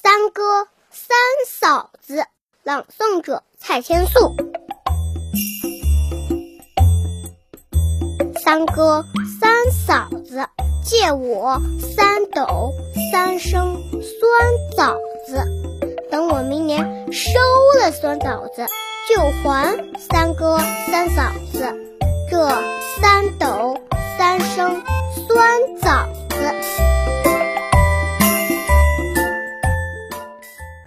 三哥三嫂子，朗诵者蔡千素。三哥三嫂子，借我三斗三升酸枣子，等我明年收了酸枣子，就还三哥三嫂子。这三斗三升酸枣子。